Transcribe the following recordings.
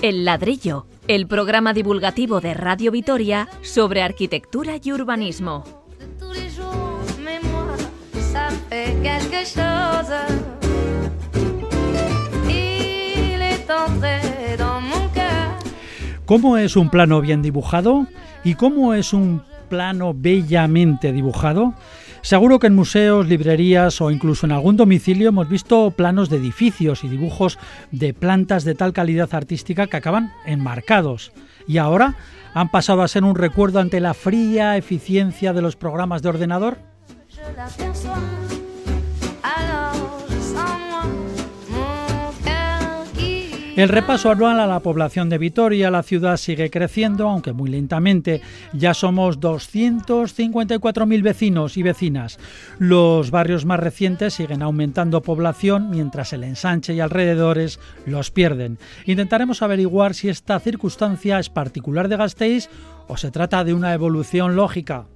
El ladrillo, el programa divulgativo de Radio Vitoria sobre arquitectura y urbanismo. ¿Cómo es un plano bien dibujado? ¿Y cómo es un plano bellamente dibujado? Seguro que en museos, librerías o incluso en algún domicilio hemos visto planos de edificios y dibujos de plantas de tal calidad artística que acaban enmarcados. Y ahora han pasado a ser un recuerdo ante la fría eficiencia de los programas de ordenador. El repaso anual a la población de Vitoria, la ciudad sigue creciendo, aunque muy lentamente. Ya somos 254.000 vecinos y vecinas. Los barrios más recientes siguen aumentando población, mientras el ensanche y alrededores los pierden. Intentaremos averiguar si esta circunstancia es particular de Gasteiz o se trata de una evolución lógica.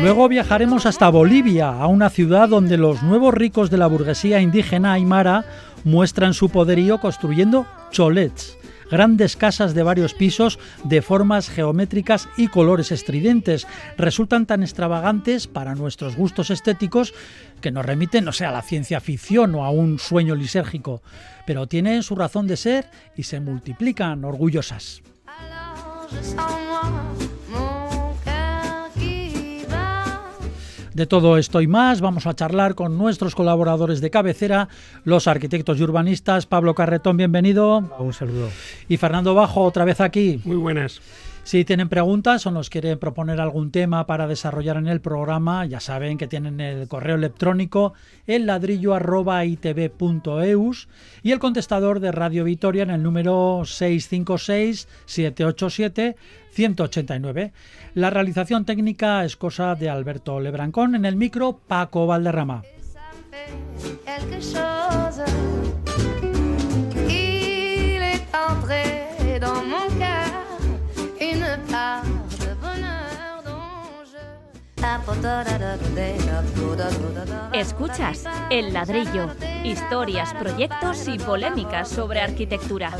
Luego viajaremos hasta Bolivia, a una ciudad donde los nuevos ricos de la burguesía indígena aymara muestran su poderío construyendo cholets, grandes casas de varios pisos de formas geométricas y colores estridentes. Resultan tan extravagantes para nuestros gustos estéticos que nos remiten, no sé, a la ciencia ficción o a un sueño lisérgico, pero tienen su razón de ser y se multiplican orgullosas. De todo esto y más vamos a charlar con nuestros colaboradores de cabecera, los arquitectos y urbanistas. Pablo Carretón, bienvenido. Un saludo. Y Fernando Bajo, otra vez aquí. Muy buenas. Si tienen preguntas o nos quieren proponer algún tema para desarrollar en el programa, ya saben que tienen el correo electrónico el ladrillo y el contestador de Radio Vitoria en el número 656 787 189. La realización técnica es cosa de Alberto Lebrancón, en el micro Paco Valderrama. Escuchas El Ladrillo, historias, proyectos y polémicas sobre arquitectura.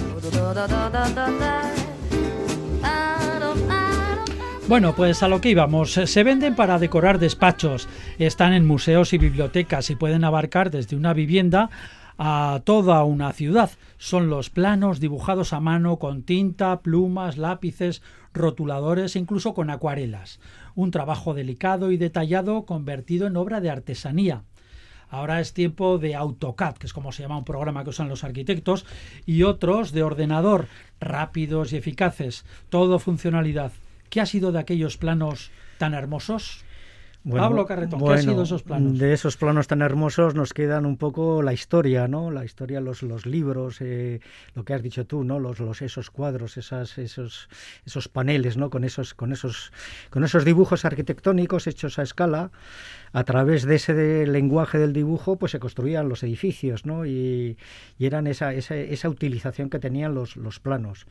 Bueno, pues a lo que íbamos. Se venden para decorar despachos, están en museos y bibliotecas y pueden abarcar desde una vivienda a toda una ciudad. Son los planos dibujados a mano con tinta, plumas, lápices, rotuladores incluso con acuarelas. Un trabajo delicado y detallado convertido en obra de artesanía. Ahora es tiempo de AutoCAD, que es como se llama un programa que usan los arquitectos, y otros de ordenador, rápidos y eficaces, todo funcionalidad. ¿Qué ha sido de aquellos planos tan hermosos? Pablo Carretón, ¿qué ha sido esos planos? De esos planos tan hermosos nos quedan un poco la historia, ¿no? La historia, los, los libros, eh, lo que has dicho tú, ¿no? Los, los esos cuadros, esas, esos, esos paneles, ¿no? Con esos, con esos, con esos dibujos arquitectónicos hechos a escala. A través de ese lenguaje del dibujo, pues se construían los edificios, ¿no? Y, y eran esa, esa, esa utilización que tenían los, los planos.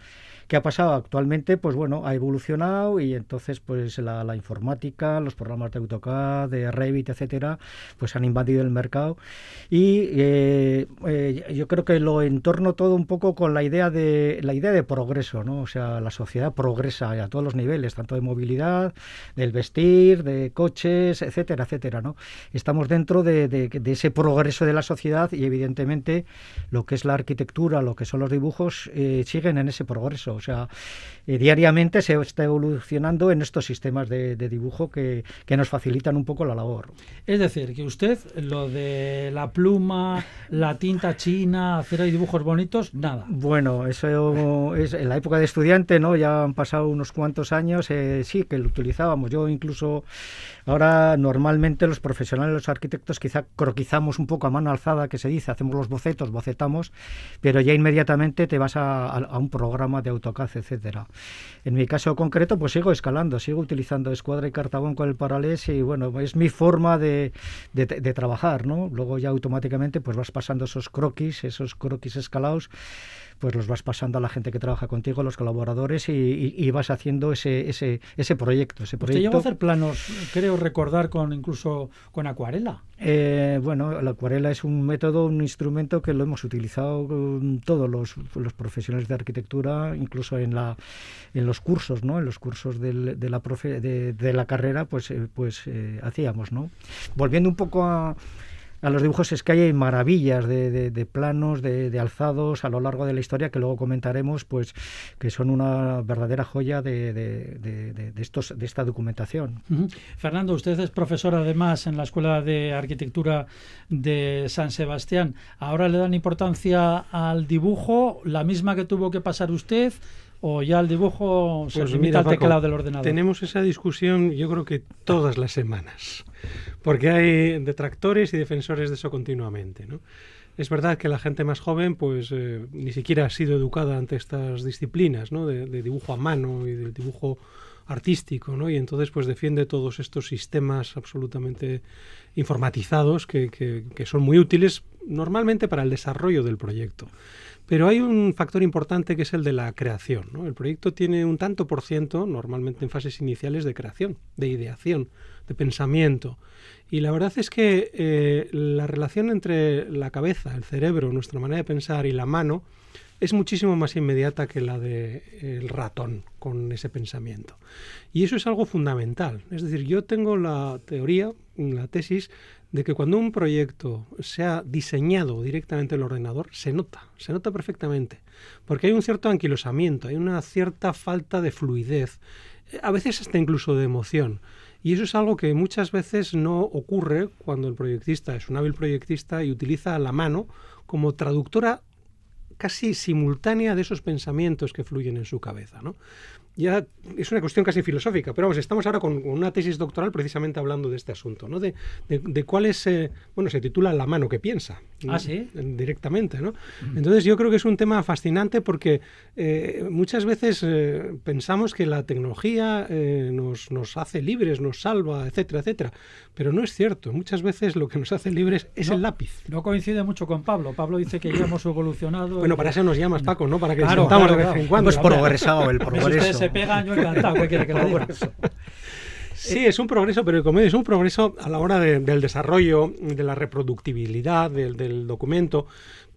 ¿Qué ha pasado actualmente? Pues bueno, ha evolucionado y entonces pues la, la informática, los programas de AutoCAD, de Revit, etcétera, pues han invadido el mercado y eh, eh, yo creo que lo entorno todo un poco con la idea de la idea de progreso, ¿no? O sea, la sociedad progresa a todos los niveles, tanto de movilidad, del vestir, de coches, etcétera, etcétera, ¿no? Estamos dentro de, ese progreso de la sociedad y evidentemente lo que es la arquitectura, lo que son los dibujos, eh, siguen en ese progreso. O sea, diariamente se está evolucionando en estos sistemas de, de dibujo que, que, nos facilitan un poco la labor. Es decir, que usted lo de la pluma, la tinta china, hacer ahí dibujos bonitos, nada. Bueno, eso es en la época de estudiante, ¿no? Ya han pasado unos cuantos años, eh, sí, que lo utilizábamos. Yo incluso ahora normalmente los profesionales, los arquitectos, quizá croquizamos un poco a mano alzada, que se dice, hacemos los bocetos, bocetamos, pero ya inmediatamente te vas a, un programa de AutoCAD, etcétera. En mi caso concreto, pues sigo escalando, sigo utilizando escuadra y cartabón con el paralés y bueno, es mi forma de, de, de, trabajar, ¿no? Luego ya automáticamente pues vas pasando esos croquis, esos croquis escalados pues los vas pasando a la gente que trabaja contigo, los colaboradores, y, vas haciendo ese, ese, ese proyecto. Ese proyecto. Usted llegó a hacer planos, creo recordar, con incluso con acuarela. Eh, bueno, la acuarela es un método, un instrumento que lo hemos utilizado todos los, los, profesionales de arquitectura, incluso en la en los cursos, ¿no? En los cursos del, de la profe, de, de, la carrera, pues eh, pues eh, hacíamos, ¿no? Volviendo un poco a a los dibujos es que hay maravillas de, planos, de, alzados a lo largo de la historia que luego comentaremos, pues que son una verdadera joya de, estos, de esta documentación. Fernando, usted es profesor además en la Escuela de Arquitectura de San Sebastián. ¿Ahora le dan importancia al dibujo, la misma que tuvo que pasar usted? O ya el dibujo se pues limita al teclado del ordenador? Tenemos esa discusión yo creo que todas las semanas, porque hay detractores y defensores de eso continuamente. ¿no? Es verdad que la gente más joven pues eh, ni siquiera ha sido educada ante estas disciplinas ¿no? de, dibujo a mano y del dibujo artístico, ¿no? Y entonces pues defiende todos estos sistemas absolutamente informatizados que, que, que son muy útiles normalmente para el desarrollo del proyecto. Pero hay un factor importante que es el de la creación. ¿no? El proyecto tiene un tanto por ciento, normalmente en fases iniciales, de creación, de ideación, de pensamiento. Y la verdad es que eh, la relación entre la cabeza, el cerebro, nuestra manera de pensar y la mano es muchísimo más inmediata que la del ratón con ese pensamiento. Y eso es algo fundamental. Es decir, yo tengo la teoría, la tesis, de que cuando un proyecto se ha diseñado directamente en el ordenador, se nota, se nota perfectamente, porque hay un cierto anquilosamiento, hay una cierta falta de fluidez, a veces hasta incluso de emoción. Y eso es algo que muchas veces no ocurre cuando el proyectista es un hábil proyectista y utiliza la mano como traductora casi simultánea de esos pensamientos que fluyen en su cabeza. ¿no? Ya es una cuestión casi filosófica, pero vamos, estamos ahora con, una tesis doctoral precisamente hablando de este asunto, ¿no? De, de, cuál es, eh, bueno, se titula La mano que piensa. Ah, sí. Directamente, ¿no? Entonces yo creo que es un tema fascinante porque eh, muchas veces eh, pensamos que la tecnología nos, nos hace libres, nos salva, etcétera, etcétera, pero no es cierto. Muchas veces lo que nos hace libres es el lápiz. No coincide mucho con Pablo. Pablo dice que ya hemos evolucionado. Bueno, para eso nos llamas, Paco, ¿no? Para que claro, de vez en cuando. Pues progresado, el progreso se pega, yo encantado, ¿qué quiere que le diga? Sí, es un progreso, pero como es un progreso a la hora del desarrollo, de la reproductibilidad del, del documento.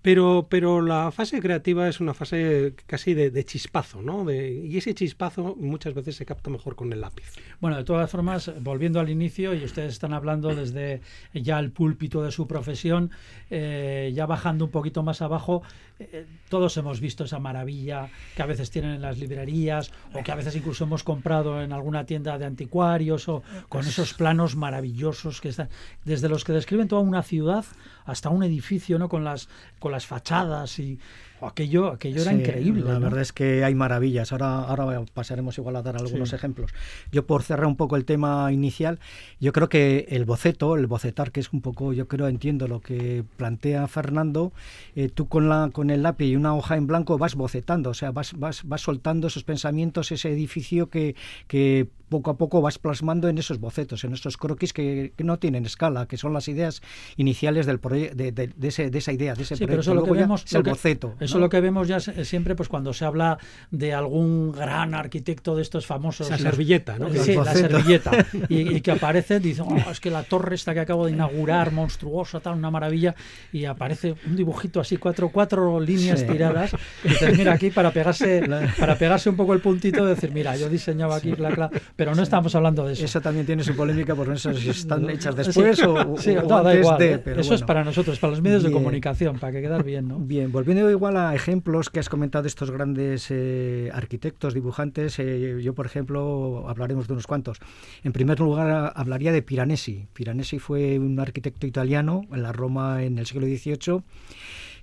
Pero, pero la fase creativa es una fase casi de, chispazo, ¿no? Y ese chispazo muchas veces se capta mejor con el lápiz. Bueno, de todas formas, volviendo al inicio, y ustedes están hablando desde ya el púlpito de su profesión, eh, ya bajando un poquito más abajo, eh, todos hemos visto esa maravilla que a veces tienen en las librerías o que a veces incluso hemos comprado en alguna tienda de anticuarios o con esos planos maravillosos que están, desde los que describen toda una ciudad hasta un edificio, ¿no? Con las, con las fachadas y aquello, aquello era increíble. La verdad es que hay maravillas. Ahora, ahora pasaremos igual a dar algunos ejemplos. Yo por cerrar un poco el tema inicial, yo creo que el boceto, el bocetar, que es un poco, yo creo, entiendo lo que plantea Fernando, eh, tú con la con el lápiz y una hoja en blanco vas bocetando, o sea, vas, vas, vas soltando esos pensamientos, ese edificio que, que poco a poco vas plasmando en esos bocetos, en esos croquis que, no tienen escala, que son las ideas iniciales del de, de, de, ese, de esa idea, de ese sí, Pero eso lo que vemos, el boceto. Eso es lo que vemos ya siempre pues cuando se habla de algún gran arquitecto de estos famosos. La servilleta, ¿no? Sí, la servilleta. Y, que aparece, dice, oh, es que la torre esta que acabo de inaugurar, monstruosa, tal, una maravilla, y aparece un dibujito así, cuatro, cuatro líneas tiradas, y dices, mira aquí para pegarse, para pegarse un poco el puntito de decir, mira, yo diseñaba aquí, la, la, pero no estamos hablando de eso. Eso también tiene su polémica, porque no sé si están hechas después o, antes de. ¿eh? eso es para nosotros, para los medios de comunicación, para que quedar bien, ¿no? Bien, volviendo igual a ejemplos que has comentado estos grandes eh, arquitectos, dibujantes, eh, yo por ejemplo hablaremos de unos cuantos. En primer lugar hablaría de Piranesi. Piranesi fue un arquitecto italiano en la Roma en el siglo XVIII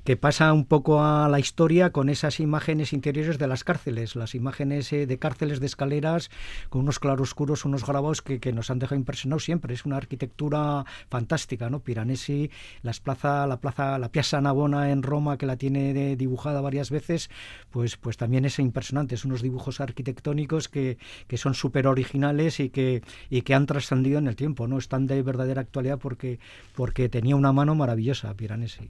que pasa un poco a la historia con esas imágenes interiores de las cárceles, las imágenes eh, de cárceles de escaleras con unos claroscuros, unos grabados que, que, nos han dejado impresionados siempre. Es una arquitectura fantástica, ¿no? Piranesi, las plaza, la plaza, la Piazza Navona en Roma, que la tiene dibujada varias veces, pues, pues también es impresionante. Son unos dibujos arquitectónicos que, que son súper originales y que, y que han trascendido en el tiempo, ¿no? Están de verdadera actualidad porque, porque tenía una mano maravillosa Piranesi.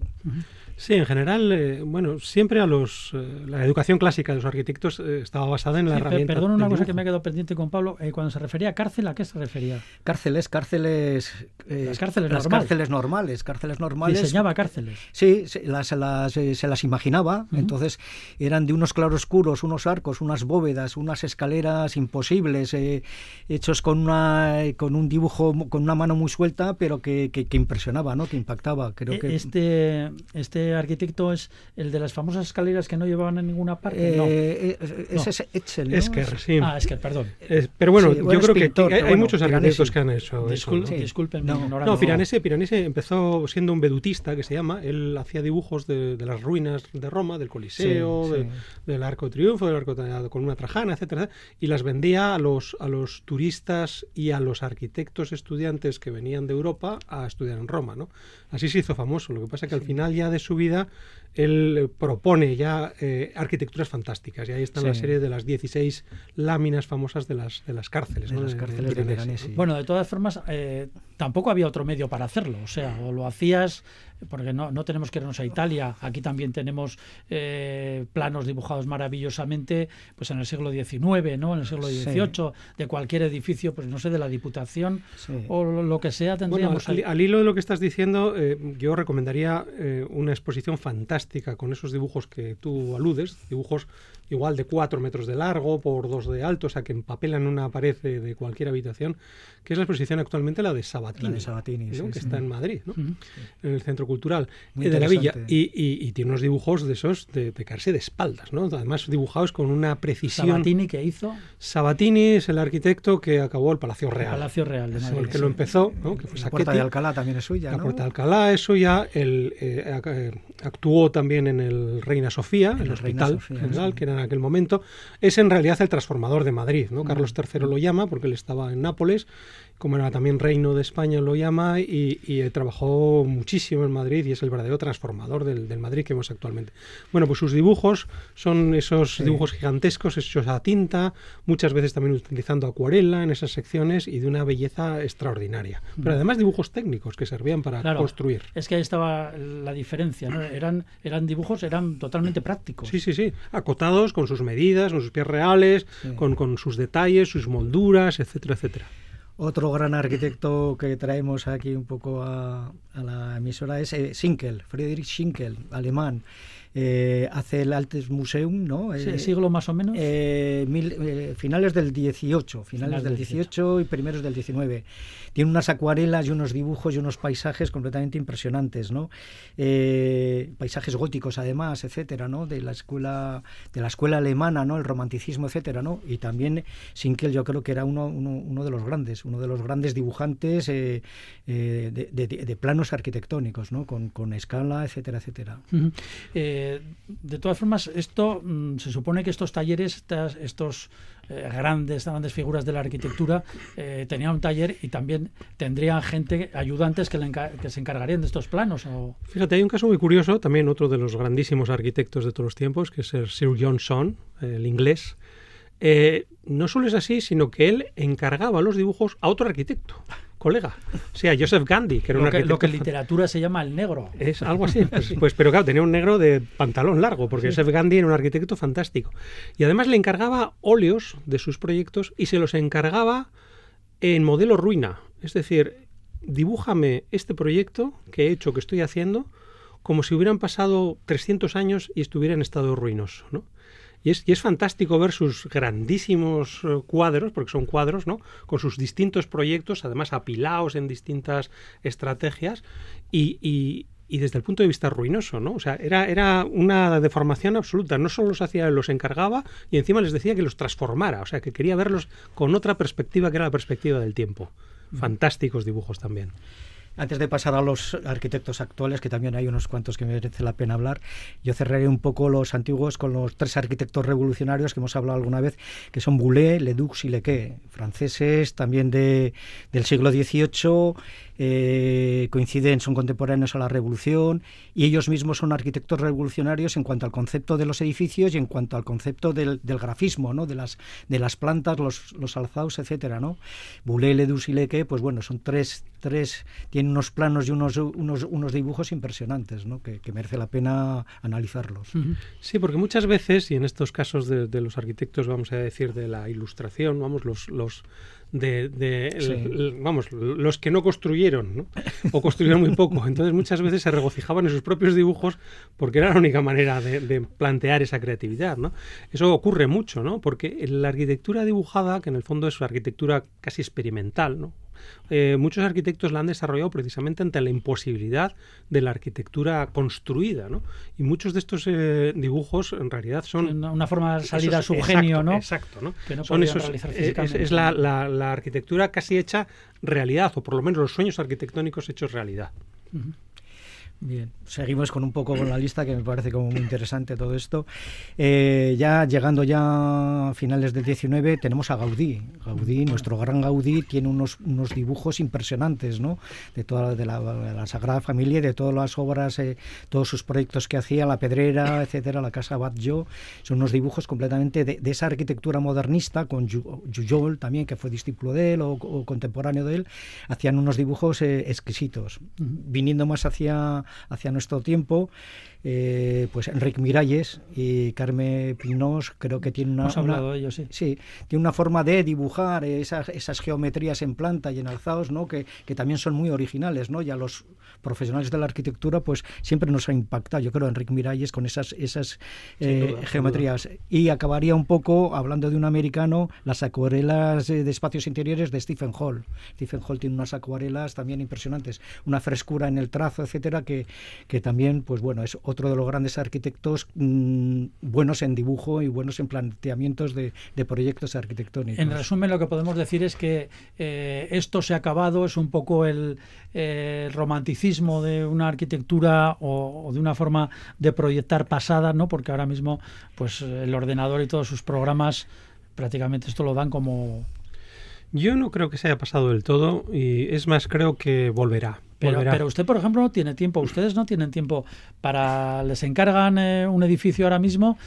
Sí, en general, eh, bueno, siempre a los eh, la educación clásica de los arquitectos eh, estaba basada en la Sí, herramienta. Perdón, una cosa que me ha quedado pendiente con Pablo. eh, cuando se refería a cárcel, ¿a qué se refería? Cárceles, cárceles... eh, Las cárceles las normales. cárceles normales, cárceles normales. Diseñaba cárceles. Sí, se las, las, eh, se las imaginaba. Entonces eran de unos claroscuros, unos arcos, unas bóvedas, unas escaleras imposibles, eh, hechos con una con un dibujo, mu- con una mano muy suelta, pero que, que- que impresionaba, ¿no? Que impactaba. Creo E- que Este, este arquitecto es el de las famosas escaleras que no llevaban a ninguna parte. no. eh, eh, No. ese es Etzel, ¿no? Esquer, sí. Ah, es que, perdón. Es- pero bueno, Sí, bueno, yo creo que pintor, hay, pero hay bueno, muchos Piranesi. arquitectos que han hecho eso. Discul- ¿no? Sí. Disculpen No. ignorancia. No, Piranesi, Piranesi empezó siendo un vedutista que se llama. Él hacía dibujos de, de las ruinas de Roma, del Coliseo, Sí, de- sí. del Arco de Triunfo, del Arco de con una Trajana, etcétera, y las vendía a los, a los turistas y a los arquitectos estudiantes que venían de Europa a estudiar en Roma, ¿no? Así se hizo famoso. Lo que pasa es que al final ya de su vida él eh, propone ya eh, arquitecturas fantásticas y ahí está la serie de las 16 láminas famosas de las, de las cárceles. De ¿no? las cárceles de Piranesi. Bueno, de todas formas, eh, tampoco había otro medio para hacerlo. O sea, o lo hacías, porque no, no tenemos que irnos a Italia. Aquí también tenemos eh, planos dibujados maravillosamente, pues en el siglo XIX, ¿no? En el siglo Sí. XVIII, de cualquier edificio, pues no sé, de la Diputación Sí. o lo que sea, Bueno, tendríamos al hilo de lo que estás diciendo, eh, yo recomendaría eh, una exposición fantástica con esos dibujos que tú aludes, dibujos igual de 4 metros de largo por 2 de alto, o sea, que empapelan una pared de, de cualquier habitación, que es la exposición actualmente la de Sabatini, La de Sabatini, ¿no? sí, que sí. está en Madrid, ¿no? Ujú. en el Centro Cultural Muy eh, de la Villa, y, y- y tiene unos dibujos de esos de, de caerse de espaldas, ¿no? además dibujados con una precisión. Sabatini que hizo Sabatini es el arquitecto que acabó el Palacio el Real. Palacio Real de Madrid. el que lo empezó, ¿no? que fue La puerta de Alcalá también es suya, La ¿no? Puerta de Alcalá es suya, él eh, eh, actuó también en el Reina Sofía, En el el hospital Sofía, general, sí. que era aquel momento. Es en realidad el transformador de Madrid, ¿no? Carlos. III lo llama porque él estaba en Nápoles, como era también reino de España lo llama, y, y, eh, trabajó muchísimo en Madrid y es el verdadero transformador del, del Madrid que vemos actualmente. Bueno, pues sus dibujos son esos Sí. dibujos gigantescos hechos a tinta, muchas veces también utilizando acuarela en esas secciones y de una belleza extraordinaria. Pero además dibujos técnicos que servían para Mm. Claro. construir. Es que ahí estaba la diferencia, ¿no? Eran, eran dibujos, eran totalmente prácticos. Sí, sí, sí. Acotados con sus medidas, con sus pies reales, Sí. con, con sus detalles, sus molduras, etcétera, etcétera. Otro gran arquitecto que traemos aquí un poco a, la emisora es eh, Schinkel, Friedrich Schinkel, alemán. Eh, hace el Altes Museum, ¿no? Sí, Eh, siglo más o menos. eh, mil- eh, finales del 18, finales Final del del 18 y primeros del 19. Tiene unas acuarelas y unos dibujos y unos paisajes completamente impresionantes, ¿no? Paisajes góticos además, etcétera, ¿no? De la escuela de la escuela alemana, ¿no? El romanticismo, etcétera, ¿no? Y también Sinkel yo creo que era uno, uno, uno de los grandes, uno de los grandes dibujantes de, de- de planos arquitectónicos, ¿no? Con, con escala, etcétera, etcétera. Ujú. Eh, de todas formas, esto mm, se supone que estos talleres, estas, estos eh, grandes, grandes figuras de la arquitectura, eh, tenían un taller y también tendrían gente, ayudantes que, se encargarían de estos planos. Fíjate, hay un caso muy curioso, también otro de los grandísimos arquitectos de todos los tiempos, que es el Sir John Son, el inglés. Eh, no solo es así, sino que él encargaba los dibujos a otro arquitecto, colega. O sea, Joseph Gandhi, que era un Lo que, arquitecto lo que en literatura se llama el negro. Es algo así. Pues, pues, pero claro, tenía un negro de pantalón largo, porque Joseph Gandhi era un arquitecto fantástico. Y además le encargaba óleos de sus proyectos y se los encargaba en modelo ruina. Es decir, dibújame este proyecto que he hecho, que estoy haciendo, como si hubieran pasado 300 años y estuviera en estado ruinoso, ¿no? Y es, y es fantástico ver sus grandísimos eh, cuadros, porque son cuadros, ¿no? Con sus distintos proyectos, además apilados en distintas estrategias, y, y- y desde el punto de vista ruinoso, ¿no? O sea, era, era una deformación absoluta. No solo los hacía, los encargaba, y encima les decía que los transformara, o sea, que quería verlos con otra perspectiva que era la perspectiva del tiempo. Fantásticos dibujos también. Antes de pasar a los arquitectos actuales, que también hay unos cuantos que merece la pena hablar, yo cerraré un poco los antiguos con los tres arquitectos revolucionarios que hemos hablado alguna vez, que son Boulet, Ledoux y Lequet, franceses también de, del siglo XVIII, eh, coinciden, son contemporáneos a la Revolución, y ellos mismos son arquitectos revolucionarios en cuanto al concepto de los edificios y en cuanto al concepto del, del grafismo, ¿no? de, las, de las plantas, los, los alzados, etcétera, ¿no? Boulet, Ledoux y Lequet, pues bueno, son tres tres tienen unos planos y unos, unos, unos dibujos impresionantes, ¿no? que, que merece la pena analizarlos. Sí, porque muchas veces, y en estos casos de, de, los arquitectos, vamos a decir, de la ilustración, vamos, los, los de, de sí. el, vamos, los que no construyeron, ¿no? o construyeron muy poco. Entonces muchas veces se regocijaban en sus propios dibujos porque era la única manera de, de, plantear esa creatividad. ¿no? Eso ocurre mucho, ¿no? porque la arquitectura dibujada, que en el fondo es una arquitectura casi experimental, ¿no? Eh, muchos arquitectos la han desarrollado precisamente ante la imposibilidad de la arquitectura construida, ¿no? Y muchos de estos eh, dibujos en realidad son una, una forma de salir a su genio, ¿no? Exacto, ¿no? Que no son esos, eh, es, es la, la, la, arquitectura casi hecha realidad, o por lo menos los sueños arquitectónicos hechos realidad. Uh -huh. Bien, seguimos con un poco con la lista que me parece como muy interesante todo esto. Eh, ya llegando ya a finales del 19 tenemos a Gaudí. Gaudí, nuestro gran Gaudí, tiene unos, unos dibujos impresionantes, ¿no? De toda de la, de la Sagrada Familia, de todas las obras, eh, todos sus proyectos que hacía, la Pedrera, etcétera, la Casa Batlló, son unos dibujos completamente de, de esa arquitectura modernista con Jujol también, que fue discípulo de él o, o contemporáneo de él, hacían unos dibujos eh, exquisitos, viniendo más hacia hacia nuestro tiempo, eh, pues Enrique Miralles y Carmen Pinós creo que tiene una, una de ellos, sí. sí. tiene una forma de dibujar esas, esas geometrías en planta y en alzados, ¿no? Que, que, también son muy originales, ¿no? Ya los profesionales de la arquitectura, pues siempre nos ha impactado, yo creo, Enrique Miralles con esas, esas eh, duda, geometrías. Y acabaría un poco, hablando de un americano, las acuarelas de espacios interiores de Stephen Hall. Stephen Hall tiene unas acuarelas también impresionantes, una frescura en el trazo, etcétera, que, que también, pues bueno, es otro de los grandes arquitectos mmm, buenos en dibujo y buenos en planteamientos de, de, proyectos arquitectónicos. En resumen, lo que podemos decir es que eh, esto se ha acabado, es un poco el, eh, romanticismo de una arquitectura o, o, de una forma de proyectar pasada, ¿no? Porque ahora mismo, pues el ordenador y todos sus programas prácticamente esto lo dan como yo no creo que se haya pasado del todo y es más, creo que volverá. Pero, pero, usted, por ejemplo, no tiene tiempo. Ustedes no tienen tiempo para. Les encargan eh, un edificio ahora mismo,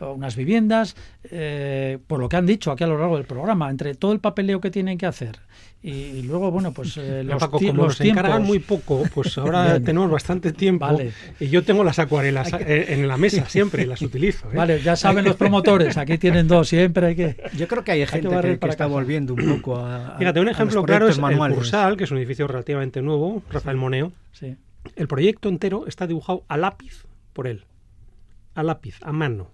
unas viviendas, eh, por lo que han dicho aquí a lo largo del programa, entre todo el papeleo que tienen que hacer. Y, y luego, bueno, pues eh, los, Paco, como los nos tiempos. encargan muy poco, pues ahora tenemos bastante tiempo. Vale. Y yo tengo las acuarelas que... en la mesa siempre y las utilizo. ¿eh? Vale, ya saben los promotores, aquí tienen dos, siempre hay que. Yo creo que hay gente hay que, que, que está volviendo un poco a. Fíjate, un ejemplo claro es manuales. el Cursal, que es un edificio relativamente nuevo, Rafael sí. Moneo. Sí. El proyecto entero está dibujado a lápiz por él. A lápiz, a mano.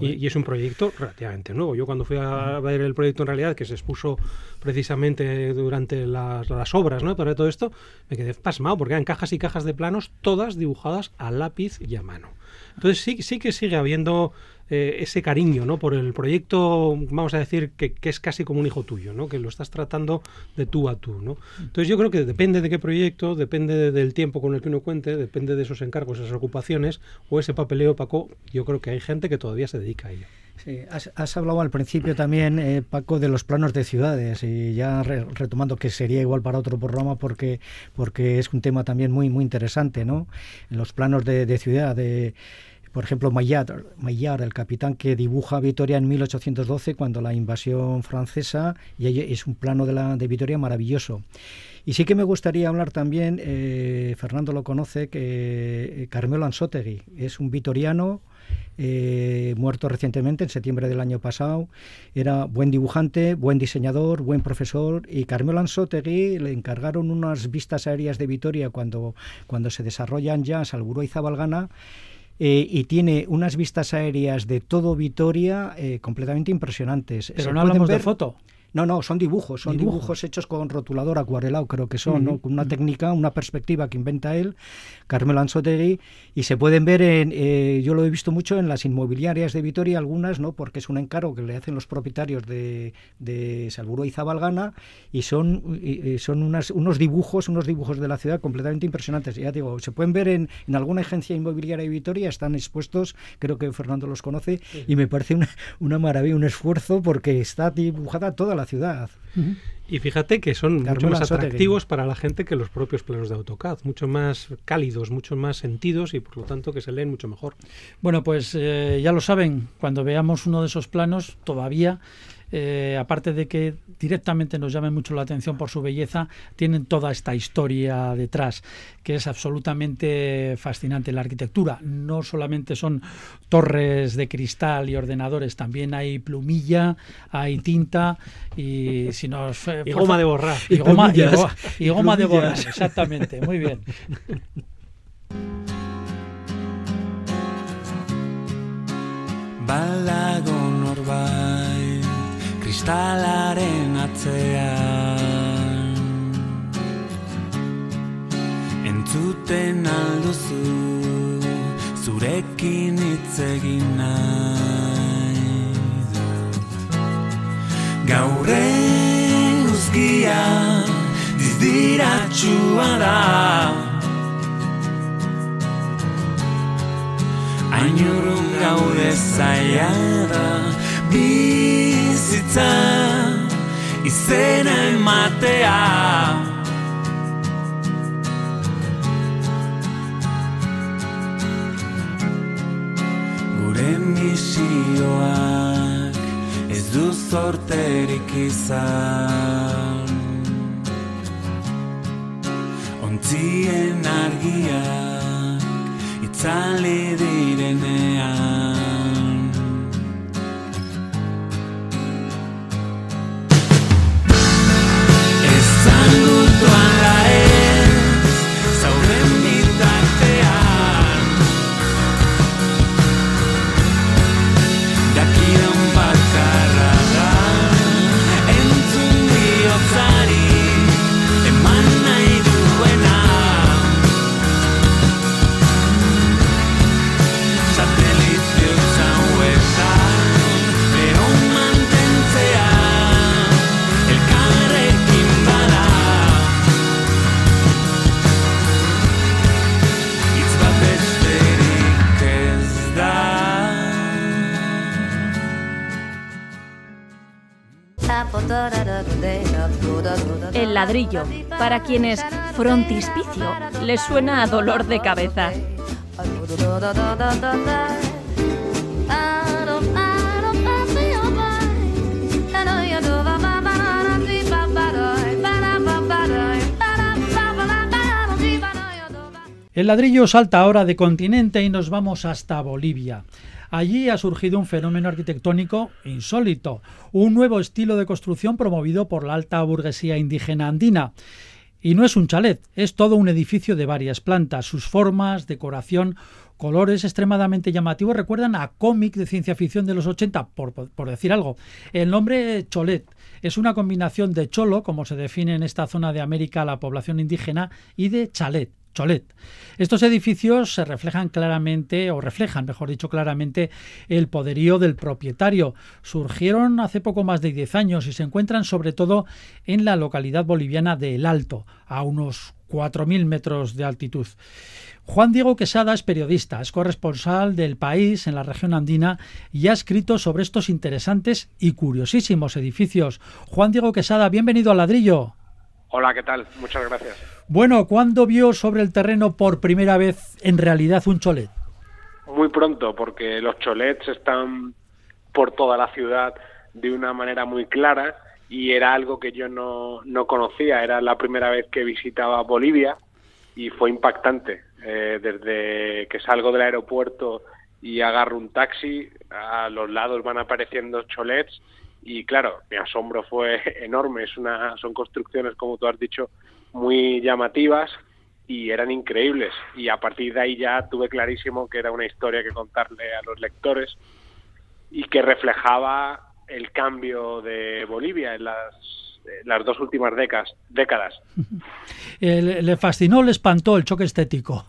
Y, y, es un proyecto relativamente nuevo. Yo cuando fui a ver el proyecto en realidad, que se expuso precisamente durante las, las obras, ¿no? Para todo esto, me quedé pasmado porque eran cajas y cajas de planos, todas dibujadas a lápiz y a mano. Entonces sí, sí que sigue habiendo eh, ese cariño ¿no? por el proyecto, vamos a decir, que, que, es casi como un hijo tuyo, ¿no? que lo estás tratando de tú a tú. ¿no? Entonces yo creo que depende de qué proyecto, depende de, del tiempo con el que uno cuente, depende de esos encargos, esas ocupaciones o ese papeleo, Paco, yo creo que hay gente que todavía se dedica a ello. Sí, has, has, hablado al principio también, eh, Paco, de los planos de ciudades y ya re, retomando que sería igual para otro programa porque, porque es un tema también muy, muy interesante, ¿no? Los planos de, de ciudad, de, por ejemplo, Maillard, Maillard, el capitán que dibuja Vitoria en 1812 cuando la invasión francesa, y es un plano de, la, de Vitoria maravilloso. Y sí que me gustaría hablar también, eh, Fernando lo conoce, que eh, Carmelo Ansotegui es un vitoriano eh, muerto recientemente, en septiembre del año pasado. Era buen dibujante, buen diseñador, buen profesor. Y Carmelo Ansotegui le encargaron unas vistas aéreas de Vitoria cuando, cuando se desarrollan ya Salburó y Zabalgana. Eh, y tiene unas vistas aéreas de todo Vitoria eh, completamente impresionantes. Pero no hablamos ver... de foto. No, no, son dibujos, son dibujos, dibujos hechos con rotulador acuarelado, creo que son, uh -huh. ¿no? con una técnica, una perspectiva que inventa él, Carmelo Ansotegui, y se pueden ver en, eh, yo lo he visto mucho en las inmobiliarias de Vitoria, algunas, ¿no? porque es un encargo que le hacen los propietarios de, de Salburó y Zabalgana, y son, y, son unas, unos dibujos, unos dibujos de la ciudad completamente impresionantes. Ya digo, se pueden ver en, en alguna agencia inmobiliaria de Vitoria, están expuestos, creo que Fernando los conoce, y me parece una, una maravilla, un esfuerzo, porque está dibujada toda la ciudad. Uh -huh. Y fíjate que son mucho más atractivos para la gente que los propios planos de AutoCAD, mucho más cálidos, mucho más sentidos y por lo tanto que se leen mucho mejor. Bueno, pues eh, ya lo saben, cuando veamos uno de esos planos, todavía eh, aparte de que directamente nos llame mucho la atención por su belleza, tienen toda esta historia detrás, que es absolutamente fascinante. La arquitectura no solamente son torres de cristal y ordenadores, también hay plumilla, hay tinta y si nos... y goma de borrar. Y, goma, y goma de borrar, exactamente. Muy bien. Balago kristalaren atzean. Entzuten alduzu zurekin hitz egin nahi? Gaurren uzkia dizdiratxua da. Ainurun gaude zaila da Bizitza izena ematea. Gure misioak ez du zorterik izan. Ontzien argiak itzali direnean El ladrillo, para quienes frontispicio les suena a dolor de cabeza. El ladrillo salta ahora de continente y nos vamos hasta Bolivia. Allí ha surgido un fenómeno arquitectónico insólito, un nuevo estilo de construcción promovido por la alta burguesía indígena andina. Y no es un chalet, es todo un edificio de varias plantas. Sus formas, decoración, colores extremadamente llamativos recuerdan a cómic de ciencia ficción de los 80, por, por, decir algo. El nombre Cholet es una combinación de cholo, como se define en esta zona de América la población indígena, y de chalet, Cholet. Estos edificios se reflejan claramente, o reflejan, mejor dicho, claramente el poderío del propietario. Surgieron hace poco más de 10 años y se encuentran sobre todo en la localidad boliviana de El Alto, a unos 4.000 metros de altitud. Juan Diego Quesada es periodista, es corresponsal del país en la región andina y ha escrito sobre estos interesantes y curiosísimos edificios. Juan Diego Quesada, bienvenido al ladrillo. Hola, ¿qué tal? Muchas gracias. Bueno, ¿cuándo vio sobre el terreno por primera vez en realidad un cholet? Muy pronto, porque los cholets están por toda la ciudad de una manera muy clara y era algo que yo no, no conocía. Era la primera vez que visitaba Bolivia y fue impactante. Eh, desde que salgo del aeropuerto y agarro un taxi, a los lados van apareciendo cholets y claro, mi asombro fue enorme. Es una, son construcciones, como tú has dicho, muy llamativas y eran increíbles. Y a partir de ahí ya tuve clarísimo que era una historia que contarle a los lectores y que reflejaba el cambio de Bolivia en las, en las dos últimas décadas. décadas. Eh, ¿Le fascinó o le espantó el choque estético?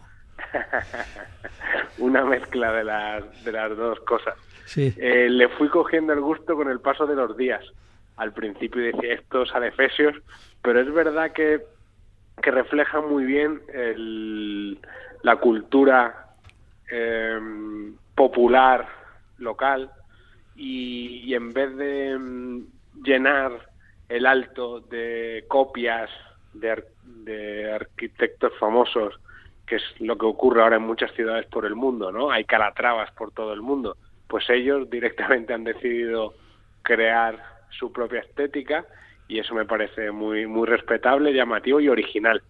una mezcla de las, de las dos cosas. Sí. Eh, le fui cogiendo el gusto con el paso de los días. Al principio decía estos adefesios, pero es verdad que, que refleja muy bien el, la cultura eh, popular local y, en vez de mm, llenar el alto de copias de, de arquitectos famosos, que es lo que ocurre ahora en muchas ciudades por el mundo, ¿no? Hay calatrabas por todo el mundo pues ellos directamente han decidido crear su propia estética y eso me parece muy, muy respetable, llamativo y original.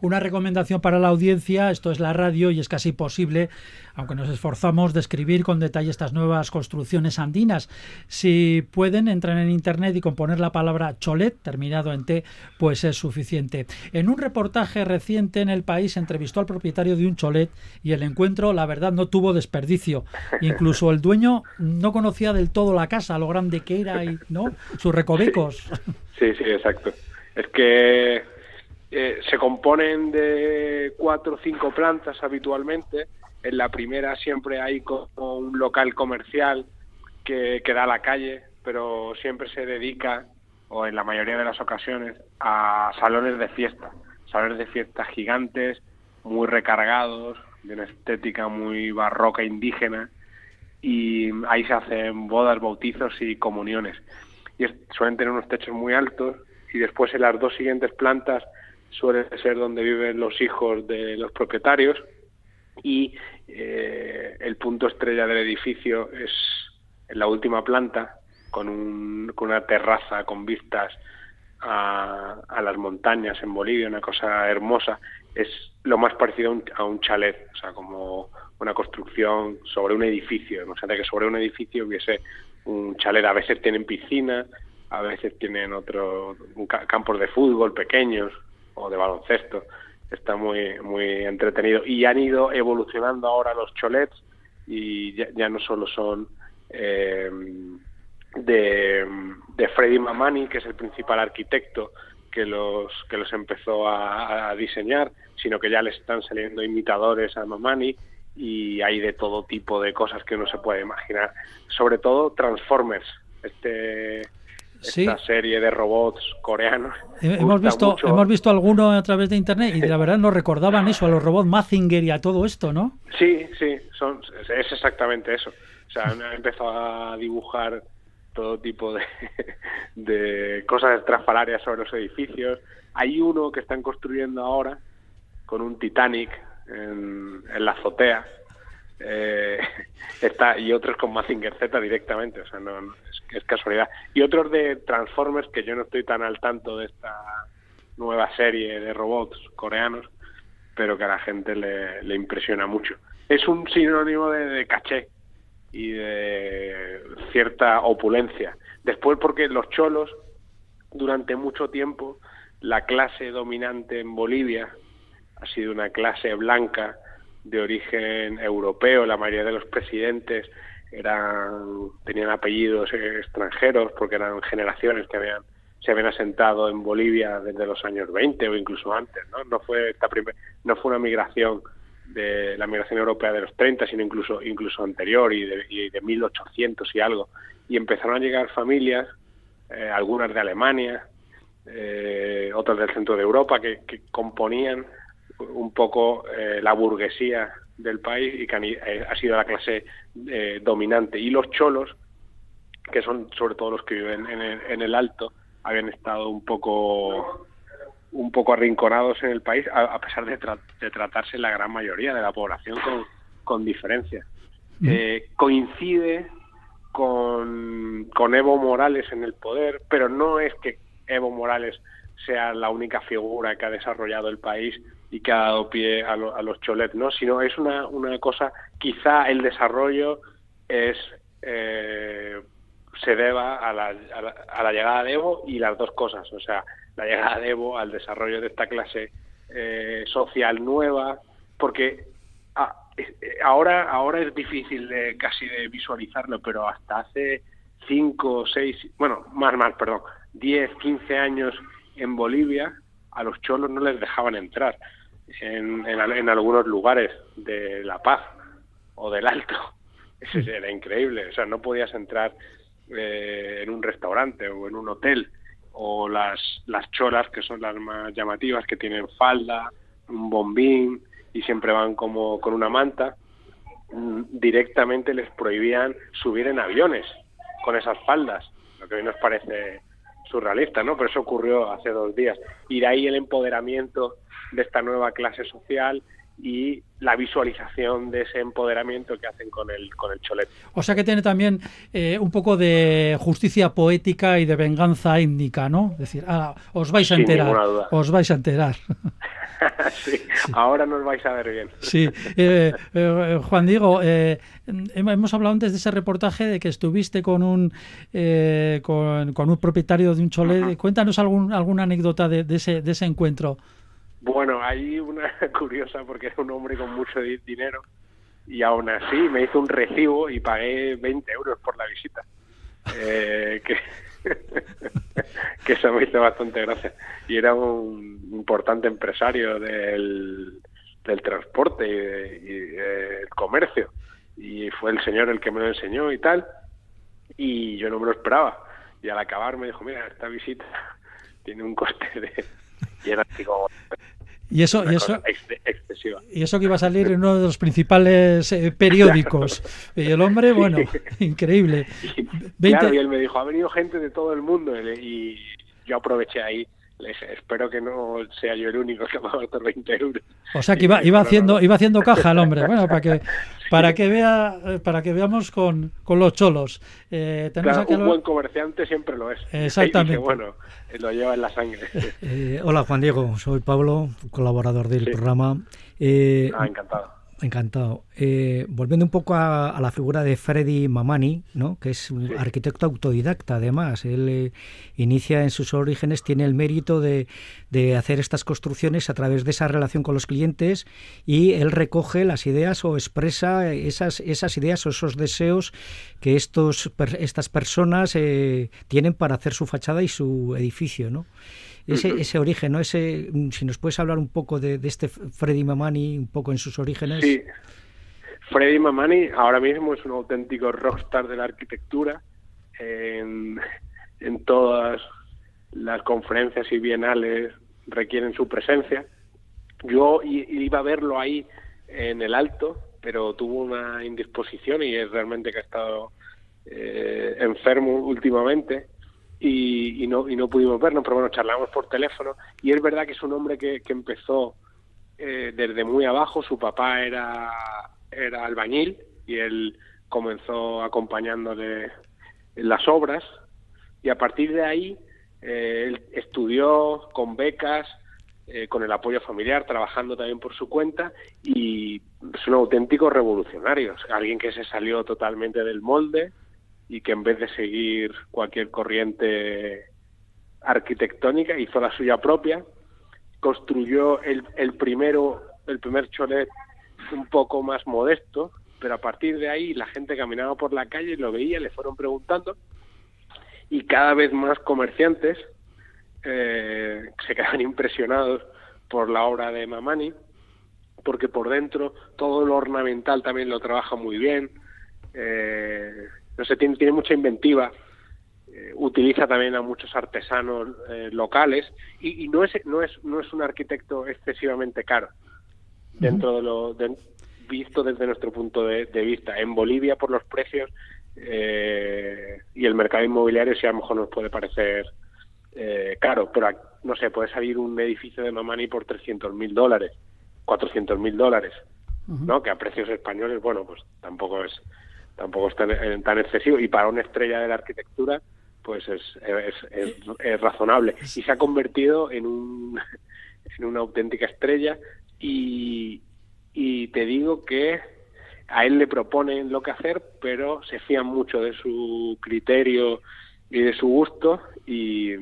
Una recomendación para la audiencia, esto es la radio y es casi posible, aunque nos esforzamos, describir con detalle estas nuevas construcciones andinas. Si pueden, entrar en internet y componer la palabra cholet, terminado en T, pues es suficiente. En un reportaje reciente en el país entrevistó al propietario de un cholet y el encuentro, la verdad, no tuvo desperdicio. Incluso el dueño no conocía del todo la casa, lo grande que era y no sus recovecos. Sí, sí, exacto. Es que eh, se componen de cuatro o cinco plantas habitualmente. En la primera siempre hay como un local comercial que, que da a la calle, pero siempre se dedica, o en la mayoría de las ocasiones, a salones de fiesta. Salones de fiesta gigantes, muy recargados, de una estética muy barroca indígena. Y ahí se hacen bodas, bautizos y comuniones. Y suelen tener unos techos muy altos. Y después en las dos siguientes plantas suele ser donde viven los hijos de los propietarios y eh, el punto estrella del edificio es en la última planta con, un, con una terraza con vistas a, a, las montañas en Bolivia, una cosa hermosa. Es lo más parecido a un, a un chalet, o sea, como una construcción sobre un edificio. Imagínate que sobre un edificio hubiese un chalet. A veces tienen piscina, a veces tienen otros campos de fútbol pequeños, o de baloncesto. Está muy, muy entretenido. Y han ido evolucionando ahora los cholets y ya, no solo son eh, de, de Freddy Mamani, que es el principal arquitecto que los, que los empezó a, a diseñar, sino que ya le están saliendo imitadores a Mamani y hay de todo tipo de cosas que uno se puede imaginar. Sobre todo Transformers, este esta serie de robots coreanos. Hemos visto, hemos visto alguno a través de internet y la verdad nos recordaban eso, a los robots Mazinger y a todo esto, ¿no? Sí, sí, son, es exactamente eso. O sea, han empezado a dibujar todo tipo de, de cosas estrafalarias sobre los edificios. Hay uno que están construyendo ahora con un Titanic en, en la azotea eh, está y otros con Mazinger Z directamente, o sea, no, es, casualidad. Y otros de Transformers que yo no estoy tan al tanto de esta nueva serie de robots coreanos, pero que a la gente le, le impresiona mucho. Es un sinónimo de, caché y de cierta opulencia. Después porque los cholos, durante mucho tiempo, la clase dominante en Bolivia ha sido una clase blanca, de origen europeo, la mayoría de los presidentes eran tenían apellidos extranjeros porque eran generaciones que habían se habían asentado en Bolivia desde los años 20 o incluso antes, ¿no? No fue esta no fue una migración de la migración europea de los 30, sino incluso incluso anterior y de, y de 1800 y algo. Y empezaron a llegar familias, eh, algunas de Alemania, eh, otras del centro de Europa, que, que componían un poco eh, la burguesía del país y que eh, ha sido la clase eh, dominante. Y los cholos, que son sobre todo los que viven en el, en el alto, habían estado un poco un poco arrinconados en el país, a, pesar de, de, tratarse la gran mayoría de la población con, con diferencia. Eh, coincide con, con Evo Morales en el poder, pero no es que Evo Morales sea la única figura que ha desarrollado el país y que ha dado pie a, los cholets, ¿no? Sino es una, una cosa, quizá el desarrollo es eh, se deba a la, a la, llegada de Evo y las dos cosas, o sea, la llegada de Evo al desarrollo de esta clase eh, social nueva, porque ah, eh, ahora ahora es difícil de, casi de visualizarlo, pero hasta hace cinco, seis, bueno, más, más, perdón, 10, 15 años en Bolivia a los cholos no les dejaban entrar en, en, algunos lugares de La Paz o del Alto. Era increíble. O sea, no podías entrar eh, en un restaurante o en un hotel. O las, las cholas, que son las más llamativas, que tienen falda, un bombín y siempre van como con una manta, mm, directamente les prohibían subir en aviones con esas faldas, lo que hoy nos parece surrealista, ¿no? Pero eso ocurrió hace dos días. Y de ahí el empoderamiento de esta nueva clase social y la visualización de ese empoderamiento que hacen con el, con el cholet. O sea que tiene también eh, un poco de justicia poética y de venganza étnica, ¿no? Es decir, ah, os vais a Sin enterar. duda. Os vais a enterar. Sí, Ahora nos vais a ver bien. Sí, eh, eh, Juan Diego, eh, hem- hemos hablado antes de ese reportaje de que estuviste con un eh, con, con un propietario de un chalet. Cuéntanos algún, alguna anécdota de, de ese, de ese encuentro. Bueno, hay una curiosa porque era un hombre con mucho di- dinero y aún así me hizo un recibo y pagué 20 euros por la visita. Eh, que, que eso me hizo bastante gracia. Y era un importante empresario del, del transporte y, de- y del comercio. Y fue el señor el que me lo enseñó y tal. Y yo no me lo esperaba. Y al acabar me dijo, mira, esta visita tiene un coste de... Y era así como Y eso, y eso, y eso que iba a salir en uno de los principales eh, periódicos. Y el hombre, bueno, increíble. Y, 20 Claro, y él me dijo, ha venido gente de todo el mundo y yo aproveché ahí. Espero que no sea yo el único que ha pagado estos 20 euros. O sea que iba, iba dijo, "No, haciendo, no". iba haciendo caja el hombre. Bueno, para que para que vea, eh, para que veamos con, con los cholos. Eh, tenemos Claro, aquí un buen comerciante siempre lo es. Exactamente. Y que, bueno, lo lleva en la sangre. Eh, hola Juan Diego, soy Pablo, colaborador del Sí. programa. Eh, ah, encantado. Encantado. Eh, volviendo un poco a, a la figura de Freddy Mamani, ¿no? que es un Sí. arquitecto autodidacta, además. Él eh, inicia en sus orígenes, tiene el mérito de, de hacer estas construcciones a través de esa relación con los clientes y él recoge las ideas o expresa esas, esas ideas o esos deseos que estos, per- estas personas eh, tienen para hacer su fachada y su edificio. ¿no? Ese, ese origen, ¿no? Ese, mm, si nos puedes hablar un poco de, de este Freddy Mamani, un poco en sus orígenes. Sí. Freddy Mamani ahora mismo es un auténtico rockstar de la arquitectura. En, en todas las conferencias y bienales requieren su presencia. Yo iba a verlo ahí en el alto, pero tuvo una indisposición y es realmente que ha estado eh, enfermo últimamente y, y no y no pudimos vernos, pero bueno, charlamos por teléfono. Y es verdad que es un hombre que, que empezó eh, desde muy abajo. Su papá era, era albañil y él comenzó acompañándole en las obras. Y a partir de ahí eh, él estudió con becas, eh, con el apoyo familiar, trabajando también por su cuenta. Y es un auténtico revolucionario, alguien que se salió totalmente del molde y que en vez de seguir cualquier corriente arquitectónica hizo la suya propia construyó el, el primero el primer cholet un poco más modesto pero a partir de ahí la gente caminaba por la calle lo veía le fueron preguntando y cada vez más comerciantes eh, se quedaban impresionados por la obra de Mamani porque por dentro todo lo ornamental también lo trabaja muy bien eh, no sé tiene, tiene mucha inventiva eh, utiliza también a muchos artesanos eh, locales y, y no es no es no es un arquitecto excesivamente caro dentro de lo de- visto desde nuestro punto de, de vista. En Bolivia por los precios eh, y el mercado inmobiliario sí a lo mejor nos puede parecer eh, caro pero no sé puede salir un edificio de Mamani por 300 mil dólares 400 mil dólares ¿no? Que a precios españoles, bueno, pues tampoco es tampoco es tan, eh, tan excesivo y para una estrella de la arquitectura, pues es, es, es- es razonable y se ha convertido en un en una auténtica estrella y, y te digo que a él le proponen lo que hacer, pero se fían mucho de su criterio y de su gusto y,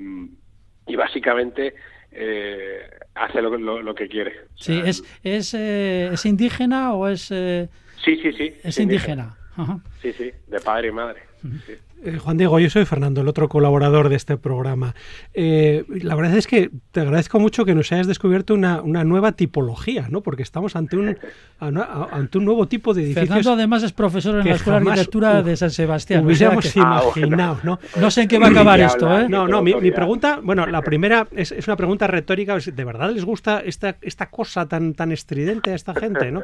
y básicamente eh, hace lo, que- lo, lo que quiere. O Sí, sea, es, es, eh, ¿es indígena o es, eh, sí, sí, sí. es indígena? Ajá. Sí, sí, de padre y madre. Sí. Eh, Juan Diego, yo soy Fernando, el otro colaborador de este programa. Eh, la verdad es que te agradezco mucho que nos hayas descubierto una, una nueva tipología, ¿no? Porque estamos ante un, a- a- ante un nuevo tipo de edificios Fernando además es profesor en la Escuela de Arquitectura de San Sebastián. o sea hubiéramos que- Ah, imaginado, ¿no? no sé en qué va a acabar esto. ¿eh? No, no, mi, pregunta, bueno, la primera es, es una pregunta retórica, ¿de verdad les gusta esta, esta cosa tan, tan estridente a esta gente, no?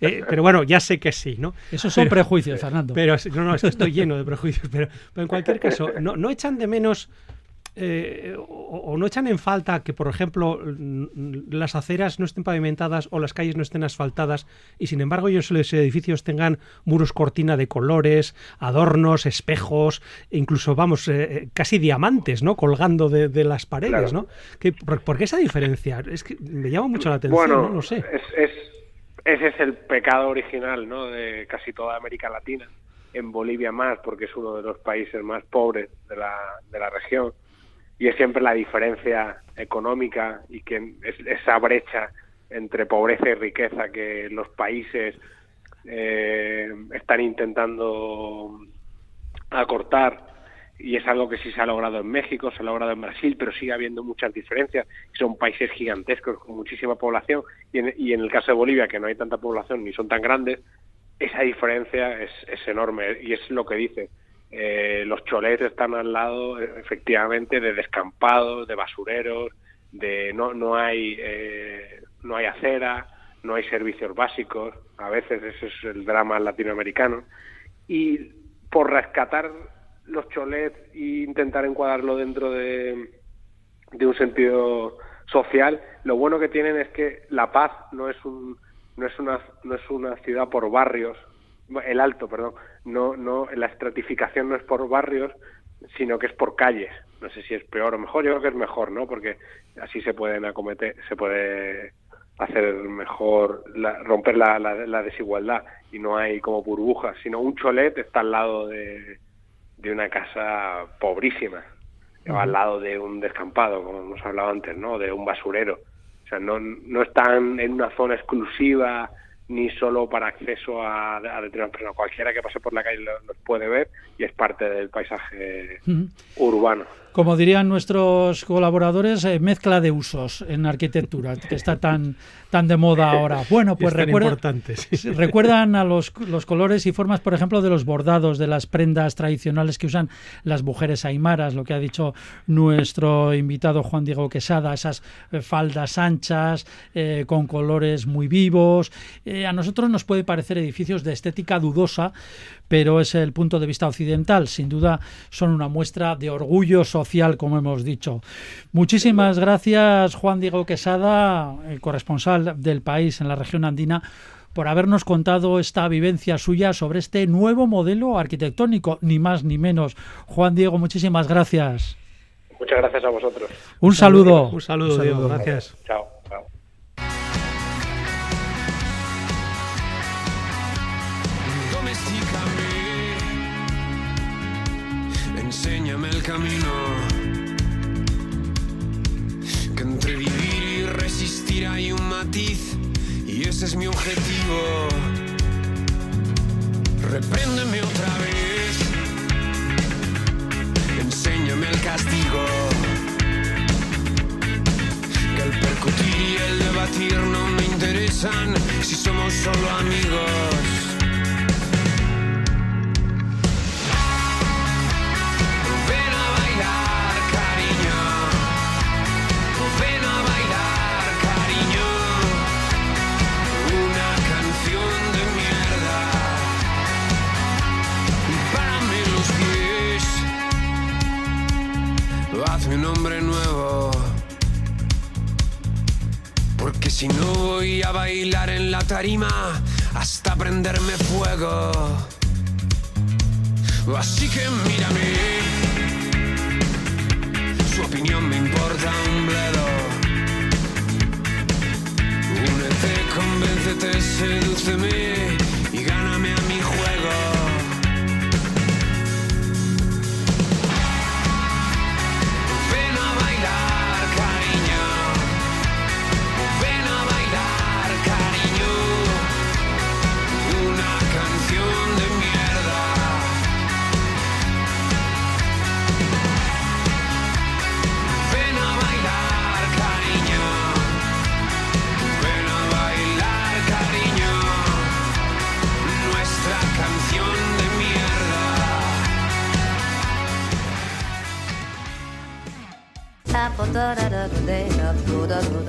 Eh, pero bueno, ya sé que sí, ¿no? Esos son Pero- prejuicios, Fernando. Pero no, no, es que estoy lleno de prejuicios, pero, pero en cualquier caso, ¿no, no echan de menos eh, o, o no echan en falta que, por ejemplo, las aceras no estén pavimentadas o las calles no estén asfaltadas y, sin embargo, ellos los edificios tengan muros cortina de colores, adornos, espejos, e incluso, vamos, eh, eh, casi diamantes, ¿no? Colgando de, de las paredes, Claro. ¿no? ¿Qué- por, por qué esa diferencia? Es que me llama mucho la atención, Bueno, ¿no? No sé. es, es- ese es el pecado original ¿no? de casi toda América Latina. En Bolivia más, porque es uno de los países más pobres de la, de la región. Y es siempre la diferencia económica y que es esa brecha entre pobreza y riqueza que los países eh, están intentando acortar y es algo que sí se ha logrado en México, se ha logrado en Brasil, pero sigue habiendo muchas diferencias. Son países gigantescos con muchísima población y en, y en el caso de Bolivia, que no hay tanta población ni son tan grandes, esa diferencia es, es enorme y es lo que dice. Eh, los cholets están al lado, efectivamente, de descampados, de basureros, de no no hay eh, no hay acera, no hay servicios básicos. A veces ese es el drama latinoamericano y por rescatar los cholets e intentar encuadrarlo dentro de, de un sentido social, lo bueno que tienen es que La Paz no es un no es una no es una ciudad por barrios, el Alto, perdón, no no la estratificación no es por barrios, sino que es por calles. No sé si es peor o mejor, yo creo que es mejor, ¿no? Porque así se pueden acometer, se puede hacer mejor, la- romper la, la, la desigualdad y no hay como burbujas, sino un cholet está al lado de, de una casa pobrísima, o al lado de un descampado, como hemos hablado antes, ¿no? De un basurero. O sea, no, no están en una zona exclusiva ni solo para acceso a, a determinadas personas. Cualquiera que pase por la calle lo- los puede ver y es parte del paisaje urbano. Como dirían nuestros colaboradores, eh, mezcla de usos en arquitectura, que está tan, tan de moda ahora. Bueno, pues recuerda, sí. Recuerdan a los, los colores y formas, por ejemplo, de los bordados, de las prendas tradicionales que usan las mujeres aymaras, lo que ha dicho nuestro invitado Juan Diego Quesada, esas eh, faldas anchas, eh, con colores muy vivos. Eh, a nosotros nos puede parecer edificios de estética dudosa, pero es el punto de vista occidental. Sin duda son una muestra de orgullo social, como hemos dicho. Muchísimas gracias, Juan Diego Quesada, el corresponsal del país en la región andina, por habernos contado esta vivencia suya sobre este nuevo modelo arquitectónico, ni más ni menos. Juan Diego, muchísimas gracias. Muchas gracias a vosotros. Un saludo. Un saludo, Un Diego, saludo. gracias. Chao. Y ese es mi objetivo. Repréndeme otra vez, enséñame el castigo. Que el percutir y el debatir no me interesan si somos solo amigos. Hazme un hombre nuevo. Porque si no voy a bailar en la tarima hasta prenderme fuego. Así que mírame. Su opinión me importa un bledo. Únete, convéncete, sedúceme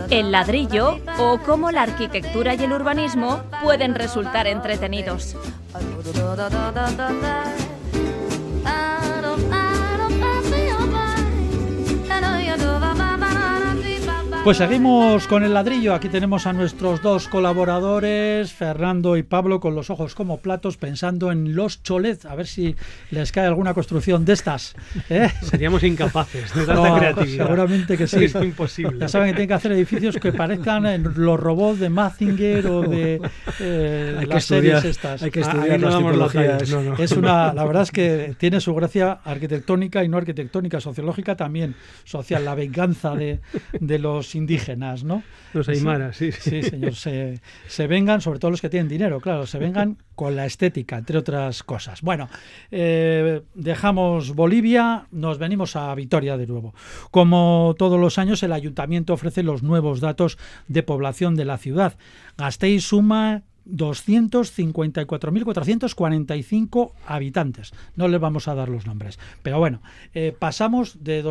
El ladrillo o cómo la arquitectura y el urbanismo pueden resultar entretenidos. Pues seguimos con el ladrillo. Aquí tenemos a nuestros dos colaboradores, Fernando y Pablo, con los ojos como platos, pensando en los cholets. A ver si les cae alguna construcción de estas. ¿eh? Seríamos incapaces de tanta No, creatividad. Seguramente que sí. Es imposible. Ya saben que tienen que hacer edificios que parezcan en los robots de Mazinger o de eh, Hay que las series estudiar, estas. hay que Ah, estudiar las tipologías. no, no. Es una, la verdad es que tiene su gracia arquitectónica y no arquitectónica, sociológica también, social, la venganza de, de los indígenas, ¿no? Los aymaras, sí. Sí, señor, se, se vengan, sobre todo los que tienen dinero, claro, se vengan con la estética, entre otras cosas. Bueno, eh, dejamos Bolivia, nos venimos a Vitoria de nuevo. Como todos los años, el ayuntamiento ofrece los nuevos datos de población de la ciudad. Gasteiz suma 254.445 habitantes. No les vamos a dar los nombres. Pero bueno, eh, pasamos de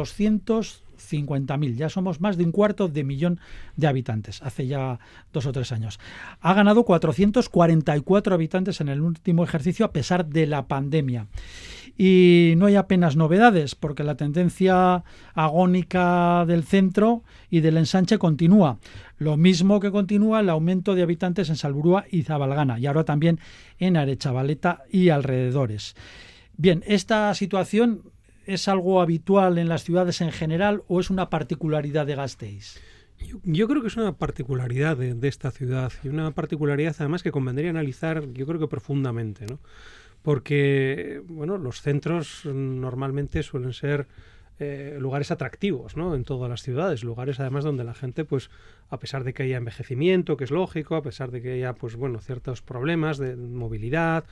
250.000. Ya somos más de un cuarto de millón de habitantes. Hace ya dos o tres años. Ha ganado 444 habitantes en el último ejercicio a pesar de la pandemia. Y no hay apenas novedades porque la tendencia agónica del centro y del ensanche continúa. Lo mismo que continúa el aumento de habitantes en Salburúa y Zabalgana y ahora también en Arechavaleta y alrededores. Bien, esta situación es algo habitual en las ciudades en general o es una particularidad de Gasteiz? Yo, creo que es una particularidad de, de esta ciudad y una particularidad además que convendría analizar yo creo que profundamente, ¿no? Porque, bueno, los centros normalmente suelen ser eh, lugares atractivos, ¿no? En todas las ciudades, lugares además donde la gente, pues, a pesar de que haya envejecimiento, que es lógico, a pesar de que haya, pues, bueno, ciertos problemas de movilidad,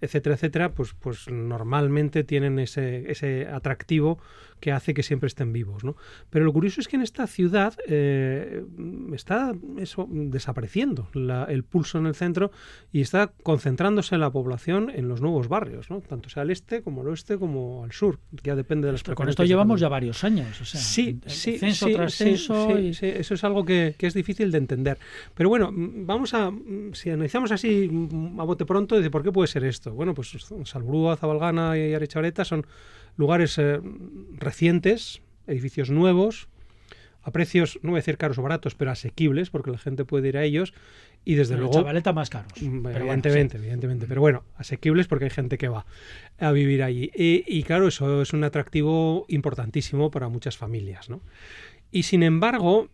etcétera, etcétera, pues, pues normalmente tienen ese, ese atractivo que hace que siempre estén vivos, ¿no? Pero lo curioso es que en esta ciudad eh, está eso desapareciendo la- el pulso en el centro y está concentrándose la población en los nuevos barrios, ¿no? Tanto sea al este como al oeste como al sur. Ya depende de las Con preferencias esto de llevamos ya varios años. O sea, Sí, sí, censo sí, tras censo sí, y- sí, eso es algo que, que es difícil de entender. Pero bueno, vamos a, si analizamos así a bote pronto, dice, ¿por qué puede ser esto? Bueno, pues Salbrúa, Zabalgana y Arechavaleta son lugares eh, recientes, edificios nuevos, a precios, no voy a decir caros o baratos, pero asequibles, porque la gente puede ir a ellos. Y desde Pero luego, Chavaleta más caros. Mm, Pero bueno, Evidentemente, evidentemente. Pero bueno, asequibles porque hay gente que va a vivir allí. Y, y claro, eso es un atractivo importantísimo para muchas familias. ¿no? Y sin embargo,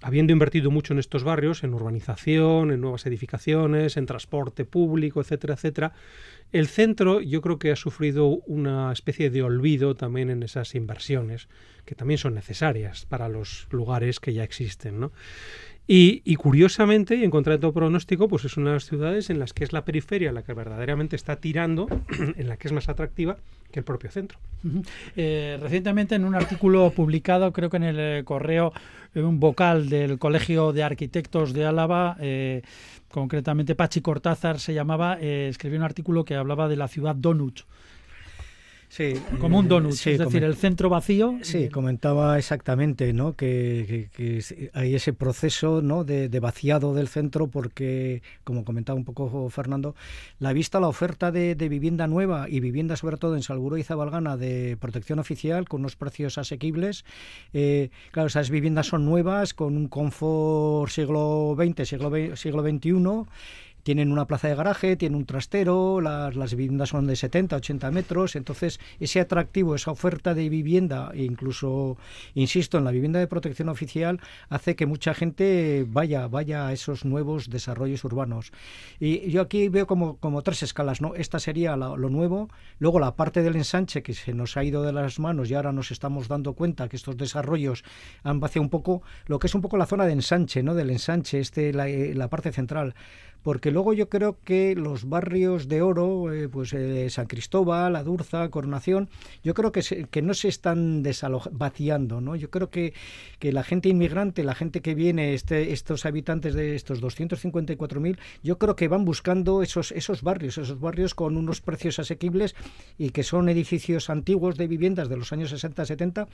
habiendo invertido mucho en estos barrios, en urbanización, en nuevas edificaciones, en transporte público, etcétera, etcétera, el centro yo creo que ha sufrido una especie de olvido también en esas inversiones, que también son necesarias para los lugares que ya existen. ¿no? Y, y, curiosamente, y en contra de todo pronóstico, pues es una de las ciudades en las que es la periferia la que verdaderamente está tirando, en la que es más atractiva que el propio centro. Eh, recientemente en un artículo publicado, creo que en el eh, correo, en un vocal del Colegio de Arquitectos de Álava, eh, concretamente Pachi Cortázar se llamaba, eh, escribió un artículo que hablaba de la ciudad Donut. Sí, como un donut, sí, es decir, el centro vacío. Sí, comentaba exactamente, ¿no? Que, que, que hay ese proceso, ¿no? De, de, vaciado del centro porque, como comentaba un poco Fernando, la vista, la oferta de, de vivienda nueva y vivienda sobre todo en Salburó y Zabalgana de protección oficial con unos precios asequibles. Eh, claro, esas viviendas son nuevas con un confort siglo XX, siglo, siglo XXI tienen una plaza de garaje, tienen un trastero, las, viviendas son de 70, 80 metros, entonces ese atractivo, esa oferta de vivienda, e incluso, insisto, en la vivienda de protección oficial, hace que mucha gente vaya, vaya a esos nuevos desarrollos urbanos. Y yo aquí veo como, como tres escalas, ¿no? Esta sería lo nuevo, luego la parte del ensanche que se nos ha ido de las manos y ahora nos estamos dando cuenta que estos desarrollos han vaciado un poco lo que es un poco la zona de ensanche, ¿no? Del ensanche, este, la, la parte central porque luego yo creo que los barrios de oro, eh, pues eh, San Cristóbal, Adurza, Coronación, yo creo que, se, que no se están vaciando, ¿no? Yo creo que, que la gente inmigrante, la gente que viene, este, estos habitantes de estos 254.000, yo creo que van buscando esos, esos barrios, esos barrios con unos precios asequibles y que son edificios antiguos de viviendas de los años 60, 70,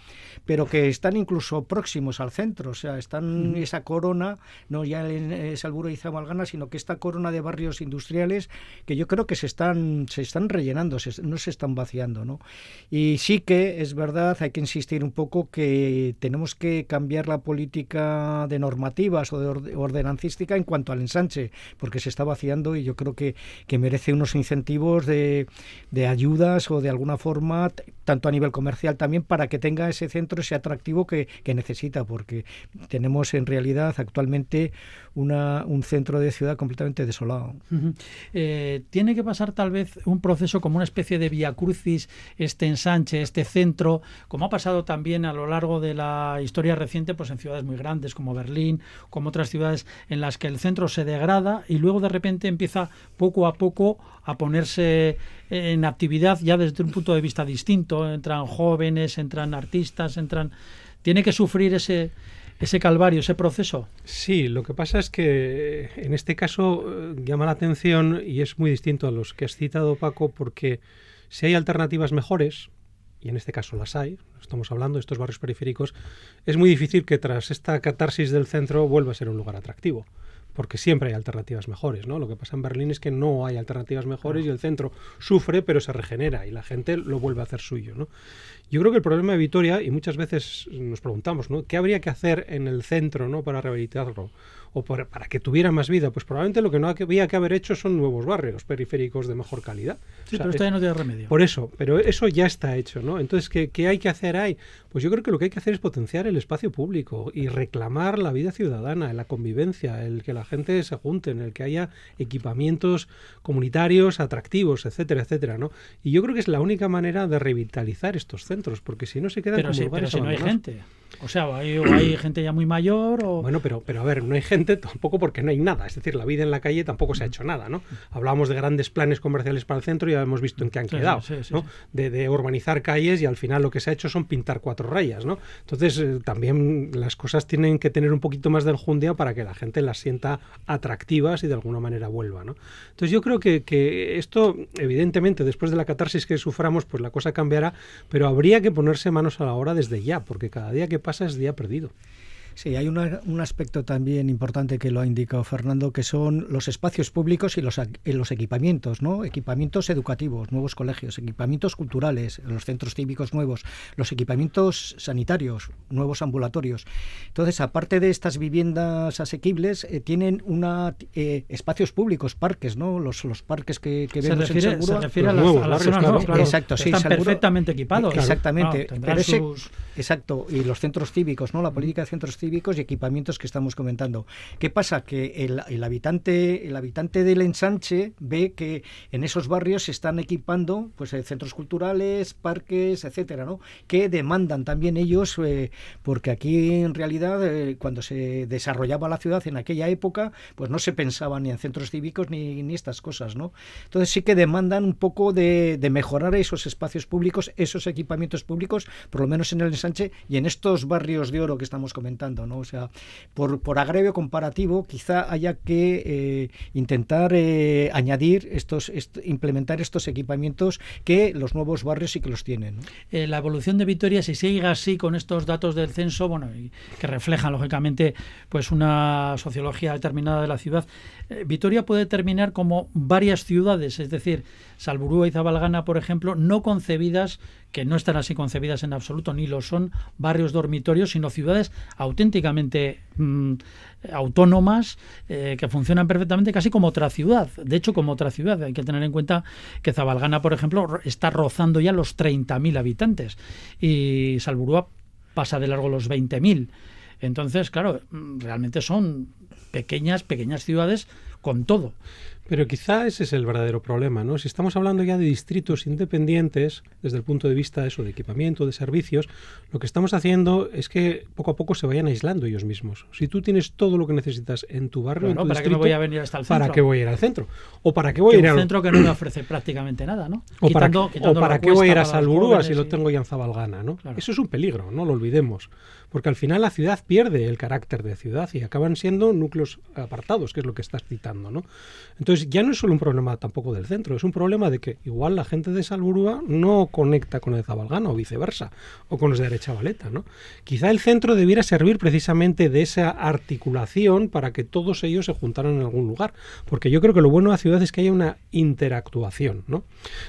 pero que están incluso próximos al centro, o sea, están mm. esa corona, no ya en Salburo y Zamalgana, sino que está corona de barrios industriales que yo creo que se están, se están rellenando, no se están vaciando. ¿no? Y sí que es verdad, hay que insistir un poco que tenemos que cambiar la política de normativas o de ordenancística en cuanto al ensanche, porque se está vaciando y yo creo que, que merece unos incentivos de, de ayudas o de alguna forma, tanto a nivel comercial también, para que tenga ese centro, ese atractivo que, que necesita, porque tenemos en realidad actualmente una, un centro de ciudad completamente desolado. Eh, tiene que pasar tal vez un proceso como una especie de via crucis, este ensanche, este centro, como ha pasado también a lo largo de la historia reciente, pues en ciudades muy grandes como Berlín, como otras ciudades en las que el centro se degrada y luego de repente empieza poco a poco a ponerse en actividad ya desde un punto de vista distinto. Entran jóvenes, entran artistas, entran... Tiene que sufrir ese, ese calvario, ese proceso. Sí, lo que pasa es que en este caso eh, llama la atención y es muy distinto a los que has citado, Paco, porque si hay alternativas mejores, y en este caso las hay, estamos hablando de estos barrios periféricos, es muy difícil que tras esta catarsis del centro vuelva a ser un lugar atractivo porque siempre hay alternativas mejores, ¿no? Lo que pasa en Berlín es que no hay alternativas mejores y el centro sufre, pero se regenera y la gente lo vuelve a hacer suyo, ¿no? Yo creo que el problema de Vitoria, y muchas veces nos preguntamos, ¿no? ¿Qué habría que hacer en el centro, ¿no? Para rehabilitarlo o para que tuviera más vida, pues probablemente lo que no había que haber hecho son nuevos barrios periféricos de mejor calidad. Sí, pero esto ya no tiene remedio. Por eso, pero eso ya está hecho, ¿no? Entonces, ¿qué, ¿qué, hay que hacer ahí? Pues yo creo que lo que hay que hacer es potenciar el espacio público y reclamar la vida ciudadana, la convivencia, el que la gente se junte, en el que haya equipamientos comunitarios atractivos, etcétera, etcétera, ¿no? Y yo creo que es la única manera de revitalizar estos centros, porque si no se quedan pero como sí, lugares pero si no hay gente. O sea, hay, hay gente ya muy mayor o... Bueno, pero, pero a ver, no hay gente tampoco porque no hay nada. Es decir, la vida en la calle tampoco se ha hecho nada, ¿no? Hablábamos de grandes planes comerciales para el centro y ya hemos visto en qué han quedado, ¿no? De, de, urbanizar calles y al final lo que se ha hecho son pintar cuatro rayas, ¿no? Entonces, eh, también las cosas tienen que tener un poquito más de enjundia para que la gente las sienta atractivas y de alguna manera vuelva, ¿no? Entonces, yo creo que, que esto, evidentemente, después de la catarsis que suframos, pues la cosa cambiará, pero habría que ponerse manos a la obra desde ya, porque cada día que pasa es día perdido. Sí, hay un aspecto también importante que lo ha indicado Fernando, que son los espacios públicos y los, los equipamientos, ¿no? Equipamientos educativos, nuevos colegios, equipamientos culturales, los centros cívicos nuevos, los equipamientos sanitarios, nuevos ambulatorios. Entonces, aparte de estas viviendas asequibles, eh, tienen una eh, espacios públicos, parques, ¿no? Los, los parques que, que vemos refiere, en Seguro. Se refiere a las, nuevos, a las zonas, claro, claro. Exacto, sí. Están perfectamente equipados. Exactamente. Claro, Pero ese, sus... Exacto. Y los centros cívicos, ¿no? La política de centros cívicos cívicos y equipamientos que estamos comentando. ¿Qué pasa? Que el, habitante, el habitante del ensanche ve que en esos barrios se están equipando pues, eh, centros culturales, parques, etcétera, ¿no? que demandan también ellos, eh, porque aquí en realidad eh, cuando se desarrollaba la ciudad en aquella época, pues no se pensaba ni en centros cívicos ni, ni estas cosas. ¿no? Entonces sí que demandan un poco de mejorar esos espacios públicos, esos equipamientos públicos, por lo menos en el ensanche y en estos barrios de oro que estamos comentando. ¿No? O sea, por, por comparativo, quizá haya que eh, intentar eh, añadir estos, est implementar estos equipamientos que los nuevos barrios sí que los tienen. Eh, la evolución de Vitoria, si sigue así con estos datos del censo, bueno, que reflejan lógicamente pues una sociología determinada de la ciudad, eh, Vitoria puede terminar como varias ciudades, es decir, Salburúa y Zabalgana, por ejemplo, no concebidas, que no están así concebidas en absoluto, ni lo son barrios dormitorios, sino ciudades auténticamente mm, autónomas eh, que funcionan perfectamente casi como otra ciudad. De hecho, como otra ciudad. Hay que tener en cuenta que Zabalgana, por ejemplo, está rozando ya los 30.000 habitantes y Salburúa pasa de largo los 20.000. Entonces, claro, mm, realmente son pequeñas, pequeñas ciudades con todo. Pero quizá ese es el verdadero problema, ¿no? Si estamos hablando ya de distritos independientes, desde el punto de vista de eso, de equipamiento, de servicios, lo que estamos haciendo es que poco a poco se vayan aislando ellos mismos. Si tú tienes todo lo que necesitas en tu barrio, Bueno, en tu ¿para qué distrito, me voy a venir hasta el centro? ¿para qué voy a ir al centro? ¿O para qué voy Que a ir un al centro que no me ofrece prácticamente nada, ¿no? o para, Quitando- qué- quitando o para qué voy a ir a para Salburúa si jóvenes lo y- tengo ya en Zabalgana, ¿no? Claro. Eso es un peligro, no lo olvidemos. Porque al final la ciudad pierde el carácter de ciudad y acaban siendo núcleos apartados, que es lo que estás citando. ¿no? Entonces ya no es solo un problema tampoco del centro, es un problema de que igual la gente de Salburúa no conecta con el Zabalgana o viceversa, o con los de Arechavaleta, ¿no? Quizá el centro debiera servir precisamente de esa articulación para que todos ellos se juntaran en algún lugar, porque yo creo que lo bueno de la ciudad es que haya una interactuación, ¿no?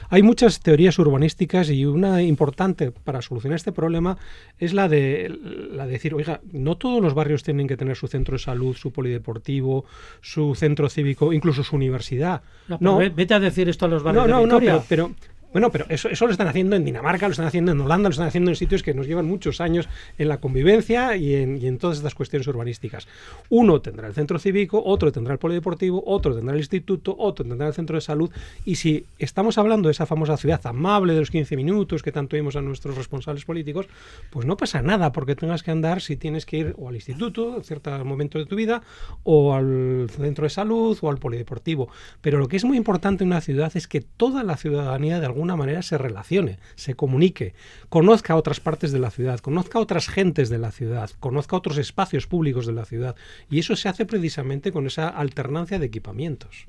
Hay muchas teorías urbanísticas y una importante para solucionar este problema es la de la de decir, oiga, no todos los barrios tienen que tener su centro de salud, su polideportivo, su centro cívico, incluso su universidad. No, vete a decir esto a los barrios no, de no, no, pero, bueno, pero eso, lo están haciendo en Dinamarca, lo están haciendo en Holanda, lo están haciendo en sitios que nos llevan muchos años en la convivencia y en, todas estas cuestiones urbanísticas. Uno tendrá el centro cívico, otro tendrá el polideportivo, otro tendrá el instituto, otro tendrá el centro de salud. Y si estamos hablando de esa famosa ciudad amable de los 15 minutos que tanto vimos a nuestros responsables políticos, pues no pasa nada porque tengas que andar si tienes que ir o al instituto en cierto momento de tu vida o al centro de salud o al polideportivo. Pero lo que es muy importante en una ciudad es que toda la ciudadanía de alguna manera se relacione, se comunique, conozca otras partes de la ciudad, conozca otras gentes de la ciudad, conozca otros espacios públicos de la ciudad. Y eso se hace precisamente con esa alternancia de equipamientos.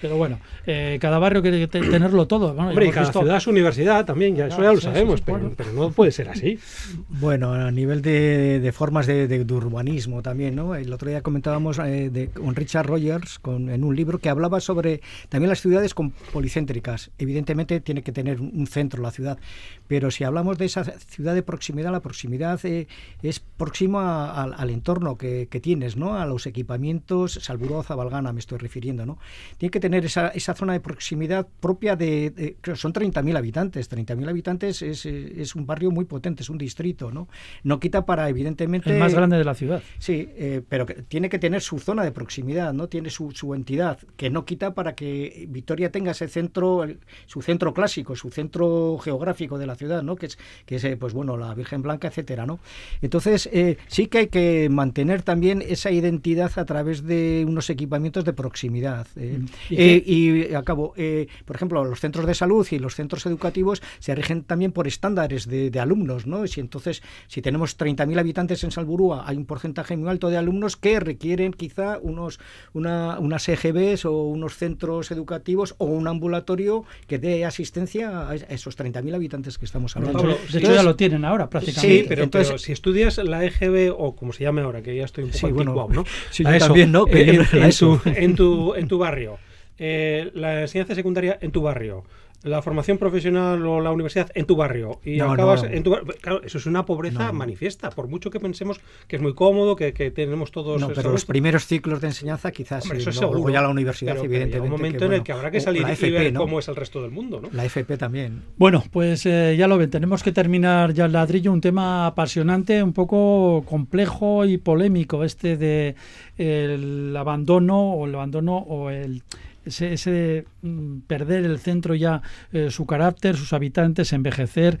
Pero bueno, eh, cada barrio quiere tenerlo todo. Hombre, y cada ciudad es universidad también, ya, eso ya lo sabemos, pero, pero, no puede ser así. Bueno, a nivel de, formas de, urbanismo también, ¿no? El otro día comentábamos eh, de, con Richard Rogers con, en un libro que hablaba sobre también las ciudades con policéntricas. Evidentemente tiene que tener un centro la ciudad. Pero si hablamos de esa ciudad de proximidad, la proximidad eh, es próxima al entorno que, tienes, ¿no? A los equipamientos, Salburó, Zabalgana me estoy refiriendo, ¿no? Tiene que tener esa, esa zona de proximidad propia de... son 30.000 habitantes. 30.000 habitantes es, es, un barrio muy potente, es un distrito, ¿no? No quita para, evidentemente... El más grande de la ciudad. Sí, eh, pero que tiene que tener su zona de proximidad, ¿no? Tiene su, su entidad, que no quita para que Vitoria tenga ese centro, su centro clásico su centro geográfico de la ciudad, ¿no? Que es, que es eh, pues bueno, la Virgen Blanca, etcétera, ¿no? Entonces, eh, sí que hay que mantener también esa identidad a través de unos equipamientos de proximidad. Eh. Mm. ¿Y, acabo, por ejemplo, los centros de salud y los centros educativos se rigen también por estándares de, alumnos, ¿no? Si entonces, si tenemos 30.000 habitantes en Salburúa, hay un porcentaje muy alto de alumnos que requieren quizá unos una, unas EGBs o unos centros educativos o un ambulatorio que dé asistencia a esos 30.000 habitantes que estamos hablando. de hecho, ya lo tienen ahora prácticamente. Sí, pero, entonces, si estudias la EGB o como se llame ahora, que ya estoy un poco anticuado, ¿no? Sí, también, ¿no? en, en, tu, en tu barrio, eh, la enseñanza secundaria en tu barrio, la formación profesional o la universidad en tu barrio y acabas en tu claro eso es una pobreza manifiesta por mucho que pensemos que es muy cómodo que, tenemos todos no pero los primeros ciclos de enseñanza quizás eso es seguro, ya la universidad evidentemente un momento en el que habrá que salir y ver cómo es el resto del mundo ¿no? la FP también. Bueno pues eh, ya lo ven tenemos que terminar ya el ladrillo un tema apasionante un poco complejo y polémico este de el abandono o el abandono o el ese, ese mm, perder el centro ya, eh, su carácter, sus habitantes, envejecer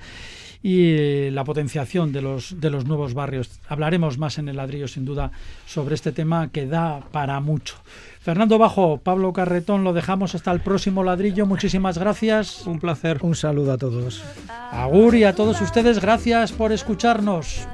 y la potenciación de los, de los nuevos barrios. Hablaremos más en el ladrillo, sin duda, sobre este tema que da para mucho. Fernando Bajo, Pablo Carretón, lo dejamos hasta el próximo ladrillo. Muchísimas gracias. Un placer. Un saludo a todos. Agur y a todos ustedes, gracias por escucharnos.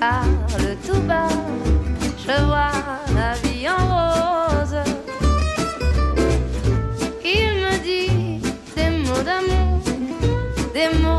parle tout bas, je vois la vie en rose. Il me dit des mots d'amour, des mots